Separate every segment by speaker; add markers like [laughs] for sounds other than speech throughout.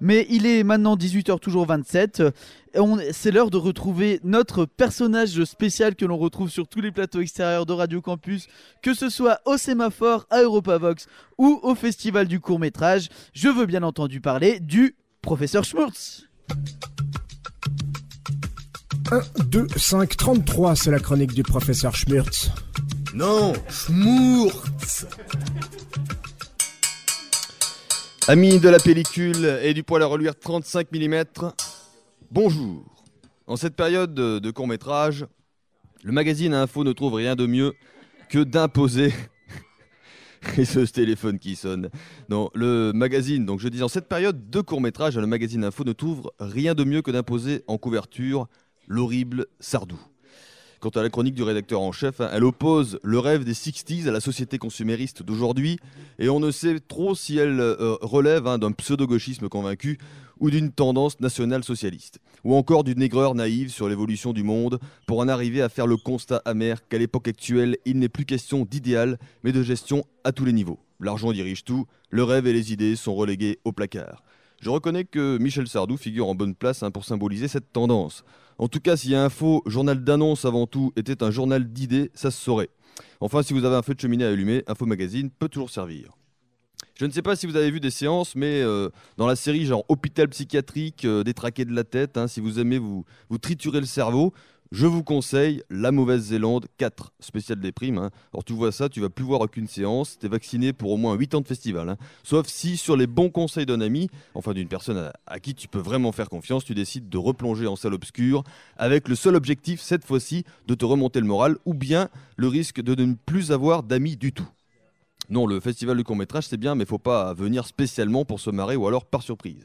Speaker 1: Mais il est maintenant 18h toujours 27. C'est l'heure de retrouver notre personnage spécial que l'on retrouve sur tous les plateaux extérieurs de Radio Campus, que ce soit au Sémaphore, à Europavox ou au Festival du court métrage. Je veux bien entendu parler du professeur Schmurtz.
Speaker 2: 1, 2, 5, 33, c'est la chronique du professeur Schmurtz.
Speaker 3: Non, Schmurtz
Speaker 4: Amis de la pellicule et du poil à reluire 35 mm, bonjour. En cette période de court métrage, le magazine Info ne trouve rien de mieux que d'imposer. [laughs] et ce téléphone qui sonne. Non, le magazine, donc je dis en cette période de court métrage, le magazine Info ne trouve rien de mieux que d'imposer en couverture l'horrible Sardou. Quant à la chronique du rédacteur en chef, hein, elle oppose le rêve des 60s à la société consumériste d'aujourd'hui, et on ne sait trop si elle euh, relève hein, d'un pseudo-gauchisme convaincu ou d'une tendance nationale socialiste, ou encore d'une aigreur naïve sur l'évolution du monde, pour en arriver à faire le constat amer qu'à l'époque actuelle, il n'est plus question d'idéal, mais de gestion à tous les niveaux. L'argent dirige tout, le rêve et les idées sont relégués au placard. Je reconnais que Michel Sardou figure en bonne place hein, pour symboliser cette tendance. En tout cas, si un faux journal d'annonce avant tout était un journal d'idées, ça se saurait. Enfin, si vous avez un feu de cheminée à allumer, Info Magazine peut toujours servir. Je ne sais pas si vous avez vu des séances, mais euh, dans la série genre hôpital psychiatrique, euh, détraqué de la tête, hein, si vous aimez vous, vous triturer le cerveau, je vous conseille La Mauvaise Zélande 4, spécial des primes. Hein. Alors tu vois ça, tu vas plus voir aucune séance, tu es vacciné pour au moins 8 ans de festival. Hein. Sauf si sur les bons conseils d'un ami, enfin d'une personne à, qui tu peux vraiment faire confiance, tu décides de replonger en salle obscure avec le seul objectif cette fois-ci de te remonter le moral ou bien le risque de ne plus avoir d'amis du tout. Non, le festival du court métrage c'est bien, mais faut pas venir spécialement pour se marrer ou alors par surprise.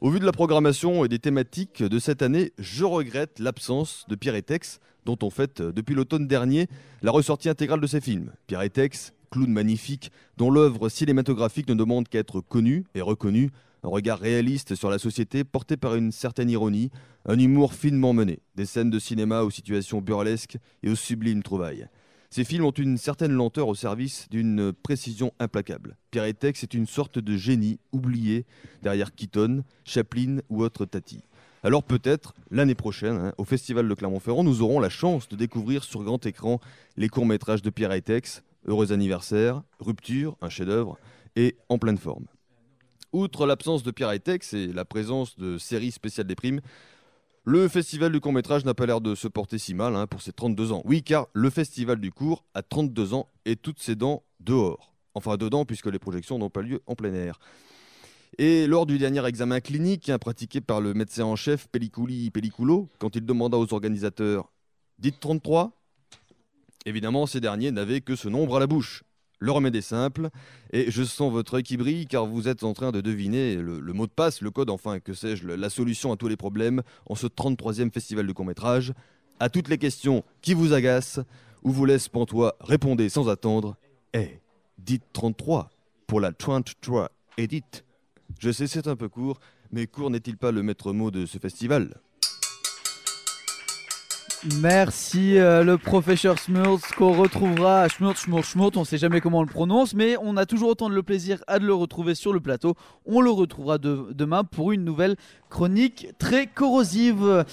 Speaker 4: Au vu de la programmation et des thématiques de cette année, je regrette l'absence de Pierre et Tex, dont on fête depuis l'automne dernier la ressortie intégrale de ses films. Pierre et Tex, clown magnifique, dont l'œuvre cinématographique ne demande qu'à être connue et reconnue, un regard réaliste sur la société porté par une certaine ironie, un humour finement mené, des scènes de cinéma aux situations burlesques et aux sublimes trouvailles. Ces films ont une certaine lenteur au service d'une précision implacable. Pierre Tex est une sorte de génie oublié derrière Keaton, Chaplin ou autre Tati. Alors peut-être, l'année prochaine, hein, au Festival de Clermont-Ferrand, nous aurons la chance de découvrir sur grand écran les courts-métrages de Pierre Tex, Heureux anniversaire, Rupture, un chef-d'œuvre, et En pleine forme. Outre l'absence de Pierre Tex et la présence de séries spéciales des primes, le festival du court-métrage n'a pas l'air de se porter si mal hein, pour ses 32 ans. Oui, car le festival du court a 32 ans et toutes ses dents dehors. Enfin, dedans, puisque les projections n'ont pas lieu en plein air. Et lors du dernier examen clinique hein, pratiqué par le médecin en chef Pelliculi Pelliculo, quand il demanda aux organisateurs Dites 33 Évidemment, ces derniers n'avaient que ce nombre à la bouche. Le remède est simple, et je sens votre œil qui brille car vous êtes en train de deviner le, mot de passe, le code, enfin, que sais-je, la solution à tous les problèmes en ce 33e festival de court-métrage. À toutes les questions qui vous agacent ou vous laissent pantois, répondez sans attendre. Eh, dites 33 pour la 33 Edit. Je sais, c'est un peu court, mais court n'est-il pas le maître mot de ce festival?
Speaker 1: Merci euh, le professeur Smurz qu'on retrouvera Schmurz, Schmurz, Schmurz, on sait jamais comment on le prononce, mais on a toujours autant de le plaisir à de le retrouver sur le plateau. On le retrouvera demain pour une nouvelle chronique très corrosive.